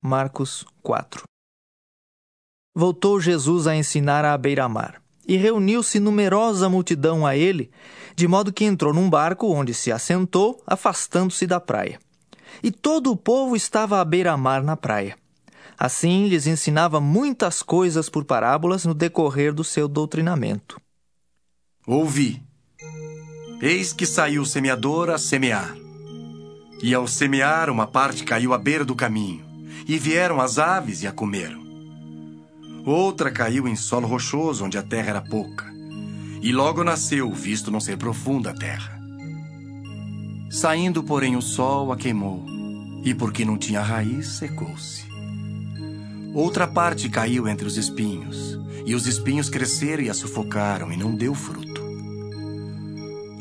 Marcos 4 Voltou Jesus a ensinar à beira-mar, e reuniu-se numerosa multidão a ele, de modo que entrou num barco onde se assentou, afastando-se da praia. E todo o povo estava à beira-mar na praia. Assim lhes ensinava muitas coisas por parábolas no decorrer do seu doutrinamento. Ouvi. Eis que saiu o semeador a semear. E ao semear, uma parte caiu à beira do caminho, e vieram as aves e a comeram. Outra caiu em solo rochoso, onde a terra era pouca, e logo nasceu, visto não ser profunda a terra. Saindo, porém, o sol a queimou, e porque não tinha raiz, secou-se. Outra parte caiu entre os espinhos, e os espinhos cresceram e a sufocaram, e não deu fruto.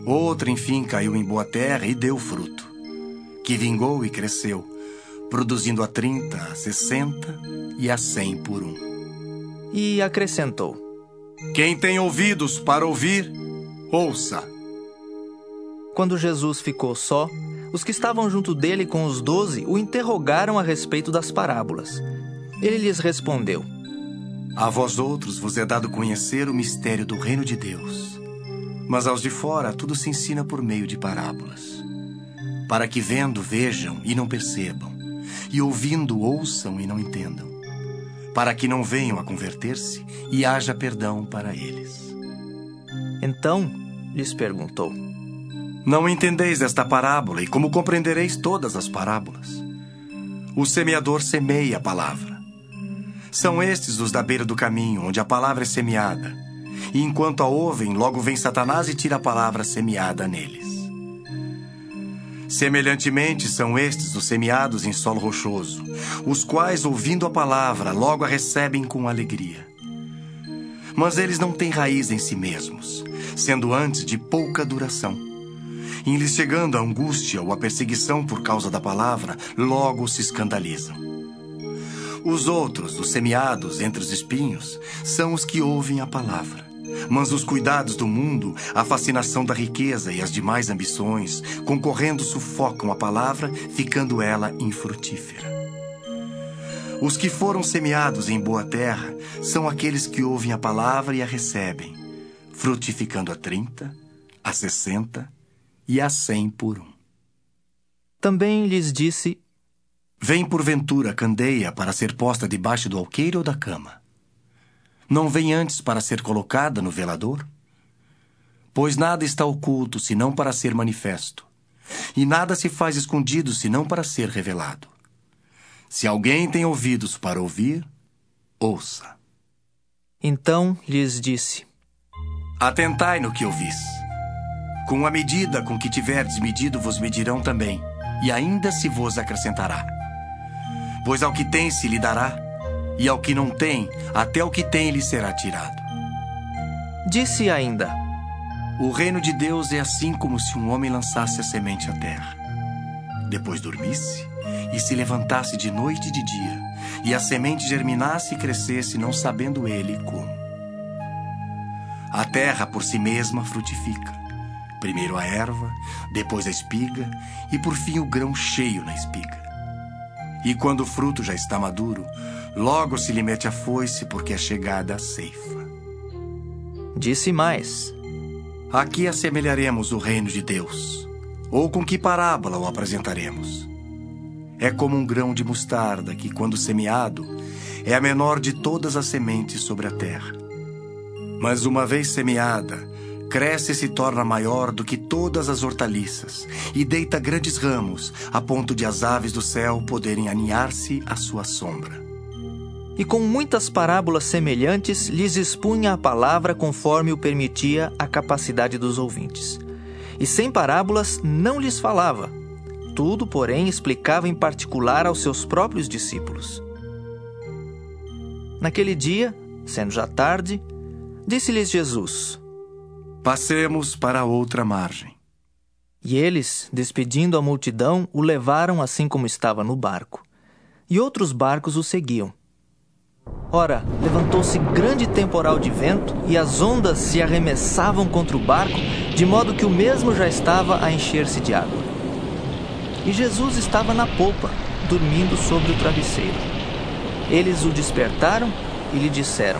Outra, enfim, caiu em boa terra e deu fruto que vingou e cresceu, produzindo a trinta, a sessenta e a cem por um. E acrescentou: Quem tem ouvidos para ouvir, ouça. Quando Jesus ficou só, os que estavam junto dele com os doze o interrogaram a respeito das parábolas. Ele lhes respondeu: A vós outros vos é dado conhecer o mistério do reino de Deus, mas aos de fora tudo se ensina por meio de parábolas para que vendo vejam e não percebam, e ouvindo ouçam e não entendam, para que não venham a converter-se e haja perdão para eles. Então lhes perguntou: Não entendeis esta parábola e como compreendereis todas as parábolas? O semeador semeia a palavra. São estes os da beira do caminho, onde a palavra é semeada. E enquanto a ouvem, logo vem Satanás e tira a palavra semeada neles. Semelhantemente são estes os semeados em solo rochoso, os quais, ouvindo a palavra, logo a recebem com alegria. Mas eles não têm raiz em si mesmos, sendo antes de pouca duração. Em lhes chegando a angústia ou a perseguição por causa da palavra, logo se escandalizam. Os outros, os semeados entre os espinhos, são os que ouvem a palavra mas os cuidados do mundo, a fascinação da riqueza e as demais ambições, concorrendo, sufocam a palavra, ficando ela infrutífera. Os que foram semeados em boa terra são aqueles que ouvem a palavra e a recebem, frutificando a trinta, a sessenta e a cem por um. Também lhes disse: Vem porventura candeia para ser posta debaixo do alqueire ou da cama? Não vem antes para ser colocada no velador? Pois nada está oculto senão para ser manifesto, e nada se faz escondido senão para ser revelado. Se alguém tem ouvidos para ouvir, ouça. Então lhes disse: Atentai no que ouvis. Com a medida com que tiverdes medido, vos medirão também, e ainda se vos acrescentará. Pois ao que tem se lhe dará, e ao que não tem, até o que tem lhe será tirado. Disse ainda: O reino de Deus é assim como se um homem lançasse a semente à terra. Depois dormisse e se levantasse de noite e de dia, e a semente germinasse e crescesse, não sabendo ele como. A terra por si mesma frutifica. Primeiro a erva, depois a espiga e por fim o grão cheio na espiga. E quando o fruto já está maduro, logo se lhe mete a foice, porque é chegada a ceifa. Disse mais: Aqui assemelharemos o reino de Deus. Ou com que parábola o apresentaremos? É como um grão de mostarda que, quando semeado, é a menor de todas as sementes sobre a terra. Mas uma vez semeada, cresce e se torna maior do que todas as hortaliças e deita grandes ramos, a ponto de as aves do céu poderem aninhar-se à sua sombra. E com muitas parábolas semelhantes lhes expunha a palavra conforme o permitia a capacidade dos ouvintes. E sem parábolas não lhes falava. Tudo, porém, explicava em particular aos seus próprios discípulos. Naquele dia, sendo já tarde, disse-lhes Jesus: Passemos para outra margem. E eles, despedindo a multidão, o levaram assim como estava no barco. E outros barcos o seguiam. Ora, levantou-se grande temporal de vento e as ondas se arremessavam contra o barco, de modo que o mesmo já estava a encher-se de água. E Jesus estava na polpa, dormindo sobre o travesseiro. Eles o despertaram e lhe disseram: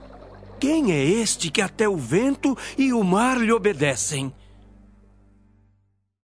Quem é este que até o vento e o mar lhe obedecem?